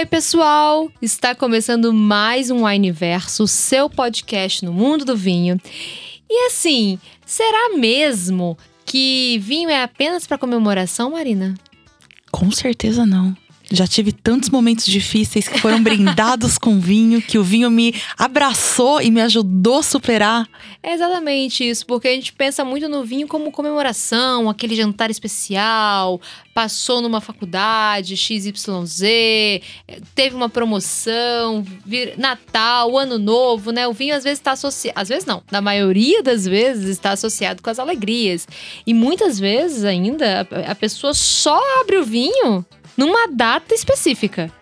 Ei, pessoal! Está começando mais um Wineverso, seu podcast no mundo do vinho. E assim, será mesmo que vinho é apenas para comemoração, Marina? Com certeza não. Já tive tantos momentos difíceis que foram brindados com vinho, que o vinho me abraçou e me ajudou a superar. É exatamente isso, porque a gente pensa muito no vinho como comemoração, aquele jantar especial, passou numa faculdade XYZ, teve uma promoção, Natal, Ano Novo, né? O vinho às vezes está associado, às vezes não, na maioria das vezes está associado com as alegrias. E muitas vezes ainda a pessoa só abre o vinho numa data específica.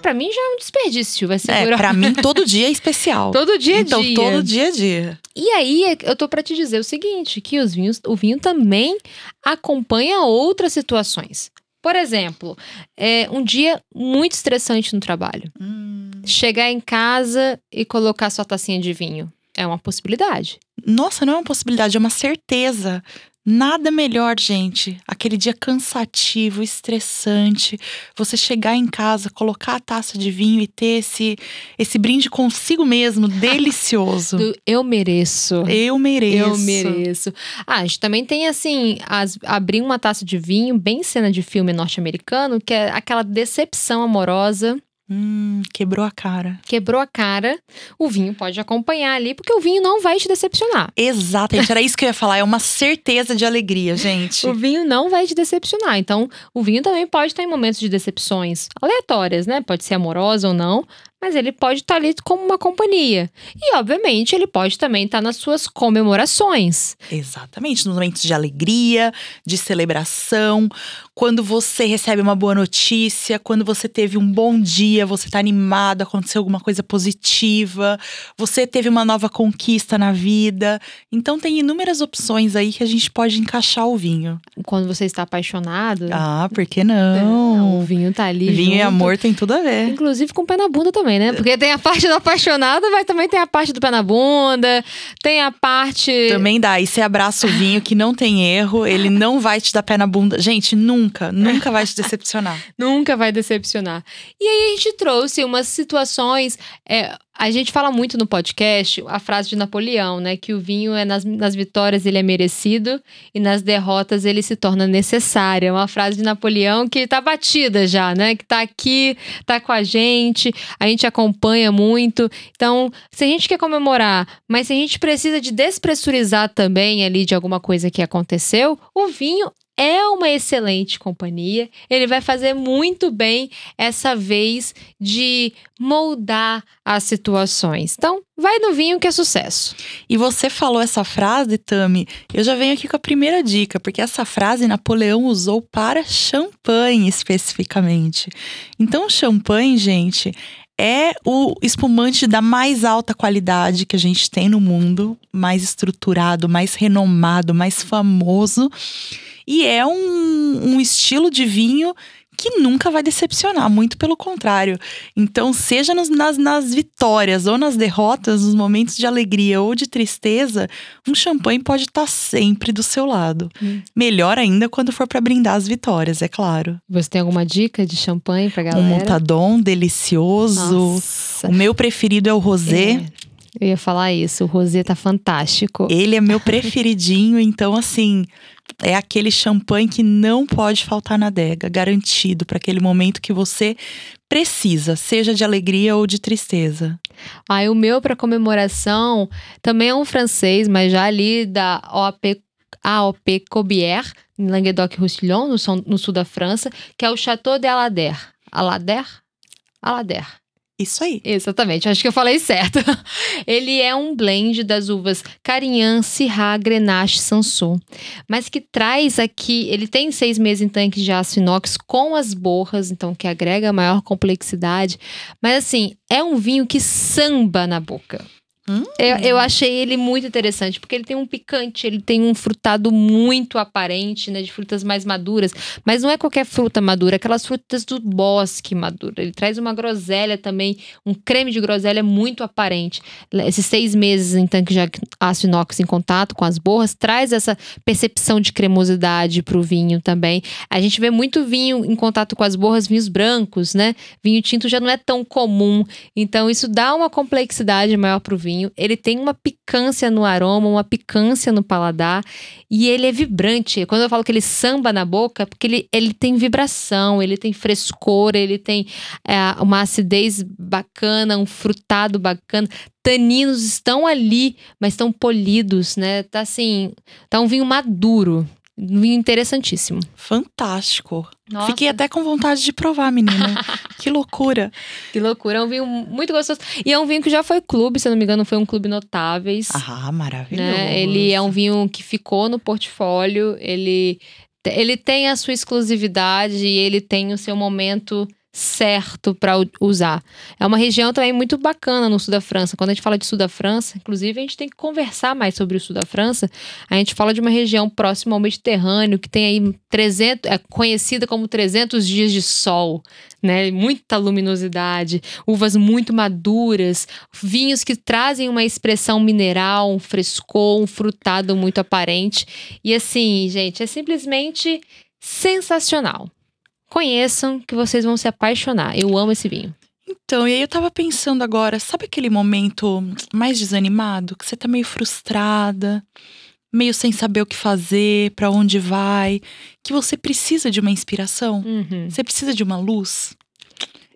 Pra mim já é um desperdício, vai ser É, pra mim todo dia é especial. todo dia é então, dia. todo dia é dia. E aí, eu tô pra te dizer o seguinte, que os vinhos, o vinho também acompanha outras situações. Por exemplo, é um dia muito estressante no trabalho. Hum. Chegar em casa e colocar sua tacinha de vinho. É uma possibilidade. Nossa, não é uma possibilidade, é uma certeza. Nada melhor, gente. Aquele dia cansativo, estressante. Você chegar em casa, colocar a taça de vinho e ter esse, esse brinde consigo mesmo, delicioso. Eu mereço. Eu mereço. Eu mereço. Ah, a gente também tem assim, as, abrir uma taça de vinho, bem cena de filme norte-americano, que é aquela decepção amorosa. Hum, quebrou a cara. Quebrou a cara, o vinho pode acompanhar ali, porque o vinho não vai te decepcionar. Exatamente, era isso que eu ia falar. É uma certeza de alegria, gente. O vinho não vai te decepcionar. Então, o vinho também pode estar em momentos de decepções aleatórias, né? Pode ser amorosa ou não, mas ele pode estar ali como uma companhia. E, obviamente, ele pode também estar nas suas comemorações. Exatamente, nos momentos de alegria, de celebração, quando você recebe uma boa notícia, quando você teve um bom dia, você tá animado, aconteceu alguma coisa positiva, você teve uma nova conquista na vida. Então tem inúmeras opções aí que a gente pode encaixar o vinho. Quando você está apaixonado. Ah, por que não? o vinho tá ali. Vinho junto. e amor tem tudo a ver. Inclusive com o pé na bunda também, né? Porque tem a parte do apaixonado, mas também tem a parte do pé na bunda, tem a parte. Também dá. E você abraça o vinho que não tem erro, ele não vai te dar pé na bunda. Gente, nunca, nunca vai te decepcionar. Nunca vai decepcionar. E aí a gente trouxe umas situações. é, a gente fala muito no podcast a frase de Napoleão, né? Que o vinho é nas, nas vitórias ele é merecido e nas derrotas ele se torna necessário. É uma frase de Napoleão que tá batida já, né? Que tá aqui, tá com a gente, a gente acompanha muito. Então, se a gente quer comemorar, mas se a gente precisa de despressurizar também ali de alguma coisa que aconteceu, o vinho é uma excelente companhia. Ele vai fazer muito bem essa vez de moldar as situações. Então, vai no vinho que é sucesso. E você falou essa frase, Tami, eu já venho aqui com a primeira dica, porque essa frase Napoleão usou para champanhe especificamente. Então, champanhe, gente, é o espumante da mais alta qualidade que a gente tem no mundo, mais estruturado, mais renomado, mais famoso. E é um, um estilo de vinho que nunca vai decepcionar, muito pelo contrário. Então, seja nos, nas, nas vitórias ou nas derrotas, nos momentos de alegria ou de tristeza, um champanhe pode estar sempre do seu lado. Hum. Melhor ainda quando for para brindar as vitórias, é claro. Você tem alguma dica de champanhe pra galera? Um montadon delicioso. Nossa. O meu preferido é o rosé. É, eu ia falar isso, o rosé tá fantástico. Ele é meu preferidinho, então assim, é aquele champanhe que não pode faltar na adega, garantido para aquele momento que você precisa, seja de alegria ou de tristeza. Aí o meu pra comemoração também é um francês, mas já ali da OAP AOP Cobière, em Languedoc-Roussillon, no, no sul da França, que é o Chateau de Alader. Alader? Alader. Isso aí. Exatamente, acho que eu falei certo. Ele é um blend das uvas Carignan, Syrah, Grenache, Sanson, mas que traz aqui, ele tem seis meses em tanques de aço inox com as borras, então que agrega maior complexidade, mas assim, é um vinho que samba na boca. Eu, eu achei ele muito interessante, porque ele tem um picante, ele tem um frutado muito aparente, né? De frutas mais maduras. Mas não é qualquer fruta madura, é aquelas frutas do bosque madura. Ele traz uma groselha também, um creme de groselha muito aparente. Esses seis meses em tanque de aço inox em contato com as borras, traz essa percepção de cremosidade pro vinho também. A gente vê muito vinho em contato com as borras, vinhos brancos, né? Vinho tinto já não é tão comum. Então, isso dá uma complexidade maior pro vinho vinho. Ele tem uma picância no aroma, uma picância no paladar e ele é vibrante. Quando eu falo que ele samba na boca, é porque ele, ele tem vibração, ele tem frescor, ele tem é, uma acidez bacana, um frutado bacana. Taninos estão ali, mas estão polidos, né? Tá assim, tá um vinho maduro. Um vinho interessantíssimo. Fantástico. Nossa. Fiquei até com vontade de provar, menina. que loucura. Que loucura. É um vinho muito gostoso. E é um vinho que já foi clube, se não me engano, foi um clube notáveis. Ah, maravilhoso. Né? Ele é um vinho que ficou no portfólio. Ele, ele tem a sua exclusividade e ele tem o seu momento certo para usar. É uma região também muito bacana no sul da França. Quando a gente fala de sul da França, inclusive a gente tem que conversar mais sobre o sul da França. A gente fala de uma região próxima ao Mediterrâneo que tem aí 300, é conhecida como 300 dias de sol, né? Muita luminosidade, uvas muito maduras, vinhos que trazem uma expressão mineral, um frescor, um frutado muito aparente. E assim, gente, é simplesmente sensacional. Conheçam que vocês vão se apaixonar. Eu amo esse vinho. Então, e aí eu tava pensando agora, sabe aquele momento mais desanimado, que você tá meio frustrada, meio sem saber o que fazer, para onde vai, que você precisa de uma inspiração? Uhum. Você precisa de uma luz?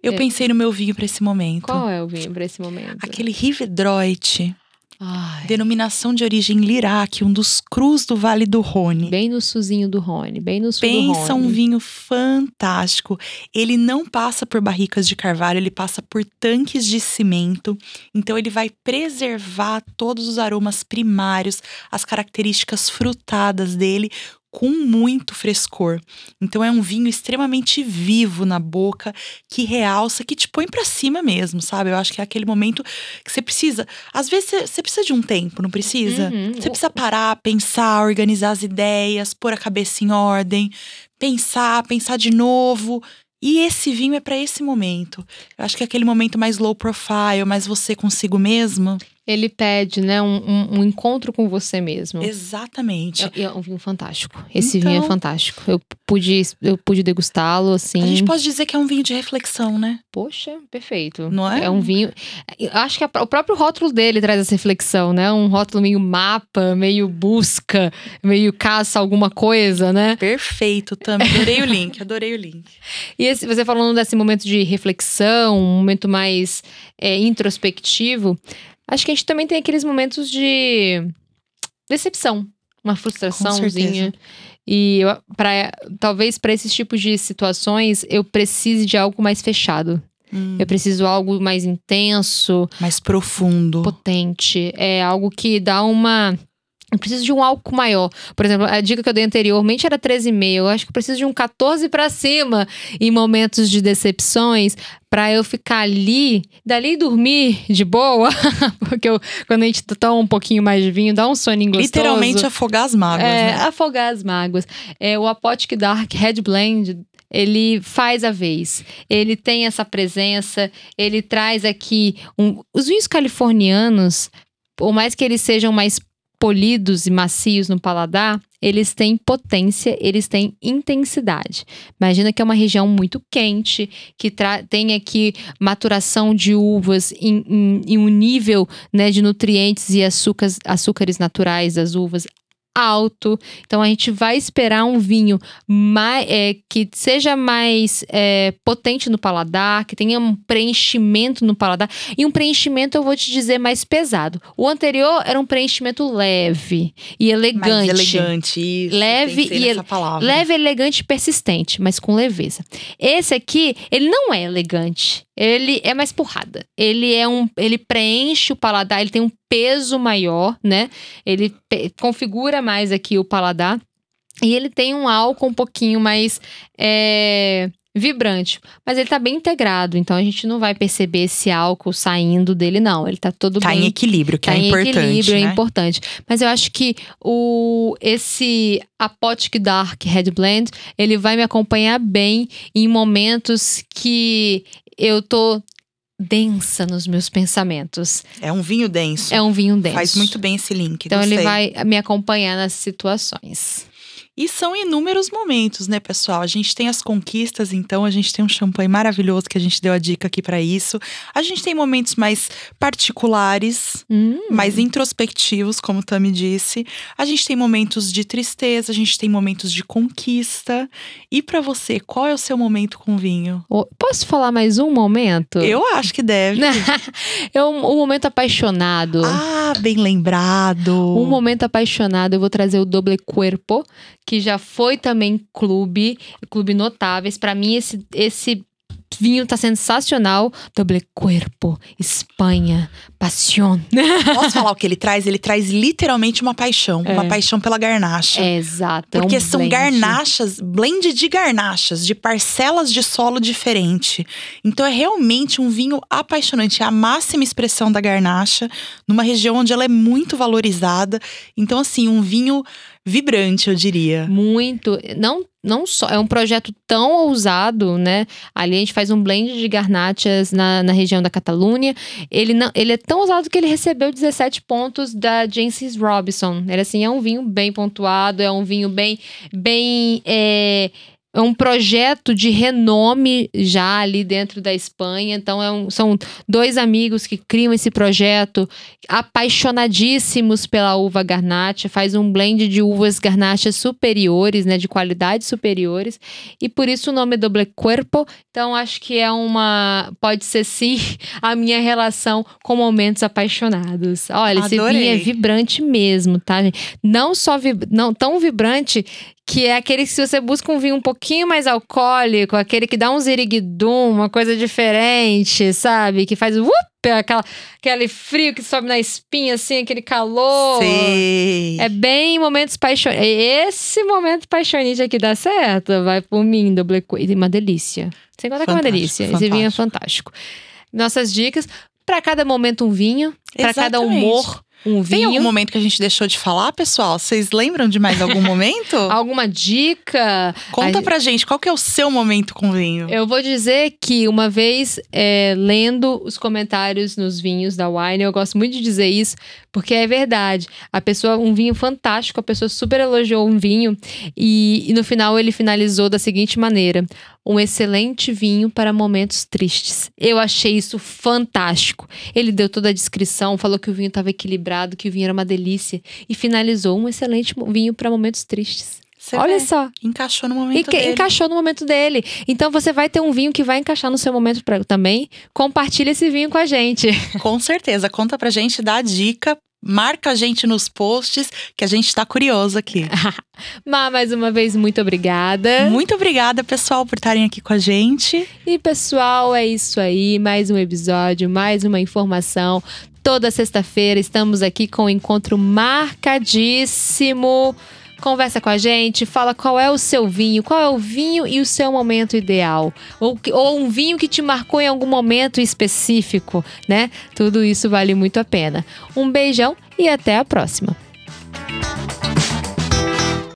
Eu É. pensei no meu vinho para esse momento. Qual é o vinho para esse momento? Aquele Rivedroit, Ai, denominação de origem Lirac, um dos crus do Vale do Rhône. bem no suzinho do Rhône, bem no sul Pensa um vinho fantástico. Ele não passa por barricas de carvalho, ele passa por tanques de cimento. Então ele vai preservar todos os aromas primários, as características frutadas dele com muito frescor. Então é um vinho extremamente vivo na boca, que realça, que te põe pra cima mesmo, sabe? Eu acho que é aquele momento que você precisa. Às vezes você- precisa de um tempo, não precisa? Uhum. Você precisa parar, pensar, organizar as ideias, pôr a cabeça em ordem, pensar, pensar de novo. E esse vinho é pra esse momento. Eu acho que é aquele momento mais low profile, mais você consigo mesmo. Ele pede, né, um, um- um encontro com você mesmo. Exatamente. É, é um vinho fantástico. Esse Então- vinho é fantástico. Eu pude, eu pude degustá-lo, assim. A gente pode dizer que é um vinho de reflexão, né? Poxa, perfeito. Não é? É um vinho. eu Acho que a- o próprio rótulo dele traz essa reflexão, né? Um rótulo meio mapa, meio busca, meio caça alguma coisa, né? Perfeito, também. Adorei o link, adorei o link. E esse- você falando desse momento de reflexão, um momento mais é, introspectivo, acho que a gente também tem aqueles momentos de decepção, uma frustraçãozinha. E eu, pra, talvez para esses tipos de situações eu precise de algo mais fechado. Hum, Eu preciso de algo mais intenso, mais profundo. potente. É algo que dá uma. Eu preciso de um álcool maior. Por exemplo, a dica que eu dei anteriormente era 13,5. Eu acho que eu preciso de um 14 para cima em momentos de decepções para eu ficar ali, dali dormir de boa. Porque eu- quando a gente toma um pouquinho mais de vinho, dá um soninho gostoso. Literalmente afogar as mágoas, É, né? afogar as mágoas. É, o Apotic Dark Red Blend, ele faz a vez. Ele tem essa presença, ele traz aqui um- os vinhos californianos, por mais que eles sejam mais polidos e macios no paladar, eles têm potência, eles têm intensidade. Imagina que é uma região muito quente, que tem aqui maturação de uvas em, em- em um nível né, de nutrientes e açúcares, açúcares naturais das uvas alto. Então a gente vai esperar um vinho mais, é, que seja mais é, potente no paladar, que tenha um preenchimento no paladar. E um preenchimento, eu vou te dizer, mais pesado. O anterior era um preenchimento leve e elegante. Mais elegante, isso. Leve e palavra. Leve, elegante e persistente, mas com leveza. Esse aqui, ele não é elegante. Ele é mais porrada. Ele é um. Ele preenche o paladar, ele tem um peso maior, né? Ele configura mais aqui o paladar. E ele tem um álcool um pouquinho mais é, vibrante. Mas ele tá bem integrado, então a gente não vai perceber esse álcool saindo dele, não. Ele tá todo Tá bem. em equilíbrio, que tá é em importante. equilíbrio, né? é importante. Mas eu acho que o esse Apotic Dark Red Blend, ele vai me acompanhar bem em momentos que eu tô densa nos meus pensamentos. É um vinho denso. É um vinho denso. Faz muito bem esse link. Então ele vai me acompanhar nas situações. E são inúmeros momentos, né, pessoal? A gente tem as conquistas, então a gente tem um champanhe maravilhoso que a gente deu a dica aqui pra isso. A gente tem momentos mais particulares, Hum. mais introspectivos, como o Tami disse. A gente tem momentos de tristeza, a gente tem momentos de conquista. E pra você, qual é o seu momento com vinho? Posso falar mais um momento? Eu acho que deve. É um, um momento apaixonado. Ah, bem lembrado. Um momento apaixonado, eu vou trazer o Doble Cuerpo, que já foi também clube, clube notáveis. Pra mim, esse, esse vinho tá sensacional. Doble Cuerpo, Espanha, Passion. Posso falar o que ele traz? Ele traz literalmente uma paixão. Uma paixão pela garnacha. É exato. é um Porque são blend. garnachas, blend de garnachas, de parcelas de solo diferente. Então é realmente um vinho apaixonante. É a máxima expressão da garnacha, numa região onde ela é muito valorizada. Então, assim, um vinho vibrante, eu diria. Muito. Não, não só. É um projeto tão ousado, né? Ali a gente faz um blend de garnachas na, na região da Catalunha. Ele, não, ele é tão ousado que ele recebeu 17 pontos da Jancis Robinson. Ele, assim, é um vinho bem pontuado, é um vinho bem. bem é, é um projeto de renome já ali dentro da Espanha. Então, é um- são dois amigos que criam esse projeto, apaixonadíssimos pela uva garnacha, faz um blend de uvas garnachas superiores, né, de qualidades superiores, e por isso o nome é Doble Cuerpo. Então, acho que é uma. Pode ser sim a minha relação com momentos apaixonados. Olha, esse Adorei. vinho é vibrante mesmo, tá, gente? Não só vib... não tão vibrante que é aquele que se você busca um vinho um pouquinho mais alcoólico, aquele que dá um ziriguidum, uma coisa diferente, sabe? Que faz uh, aquela, aquele frio que sobe na espinha, assim, aquele calor. Sei. É bem momentos paixonites. Esse momento paixonite aqui dá certo. Vai por mim, doble coisa. Uma delícia. Sem contar que é uma Fantástico, delícia. Esse vinho é fantástico. Nossas dicas. Para cada momento, um vinho. Para cada humor, um Tem vinho. algum momento que a gente deixou de falar, pessoal? Vocês lembram de mais algum momento? Alguma dica? Conta A- pra gente, qual que é o seu momento com vinho? Eu vou dizer que uma vez é, lendo os comentários nos vinhos da Wine, eu gosto muito de dizer isso, porque é verdade. A pessoa, um vinho fantástico, a pessoa super elogiou um vinho e, e no final ele finalizou da seguinte maneira: um excelente vinho para momentos tristes. Eu achei isso fantástico. Ele deu toda a descrição, falou que o vinho estava equilibrado, que o vinho era uma delícia e finalizou um excelente vinho para momentos tristes. Você Olha vê, só. encaixou no momento que- dele. encaixou no momento dele. Então você vai ter um vinho que vai encaixar no seu momento pra- também. Compartilha esse vinho com a gente. Com certeza, conta pra gente, dá a dica, marca a gente nos posts, que a gente tá curioso aqui. Má, mais uma vez, muito obrigada. Muito obrigada, pessoal, por estarem aqui com a gente. E pessoal, é isso aí. Mais um episódio, mais uma informação. Toda sexta-feira estamos aqui com um encontro marcadíssimo. Conversa com a gente, fala qual é o seu vinho, qual é o vinho e o seu momento ideal. Ou, ou um vinho que te marcou em algum momento específico, né? Tudo isso vale muito a pena. Um beijão e até a próxima.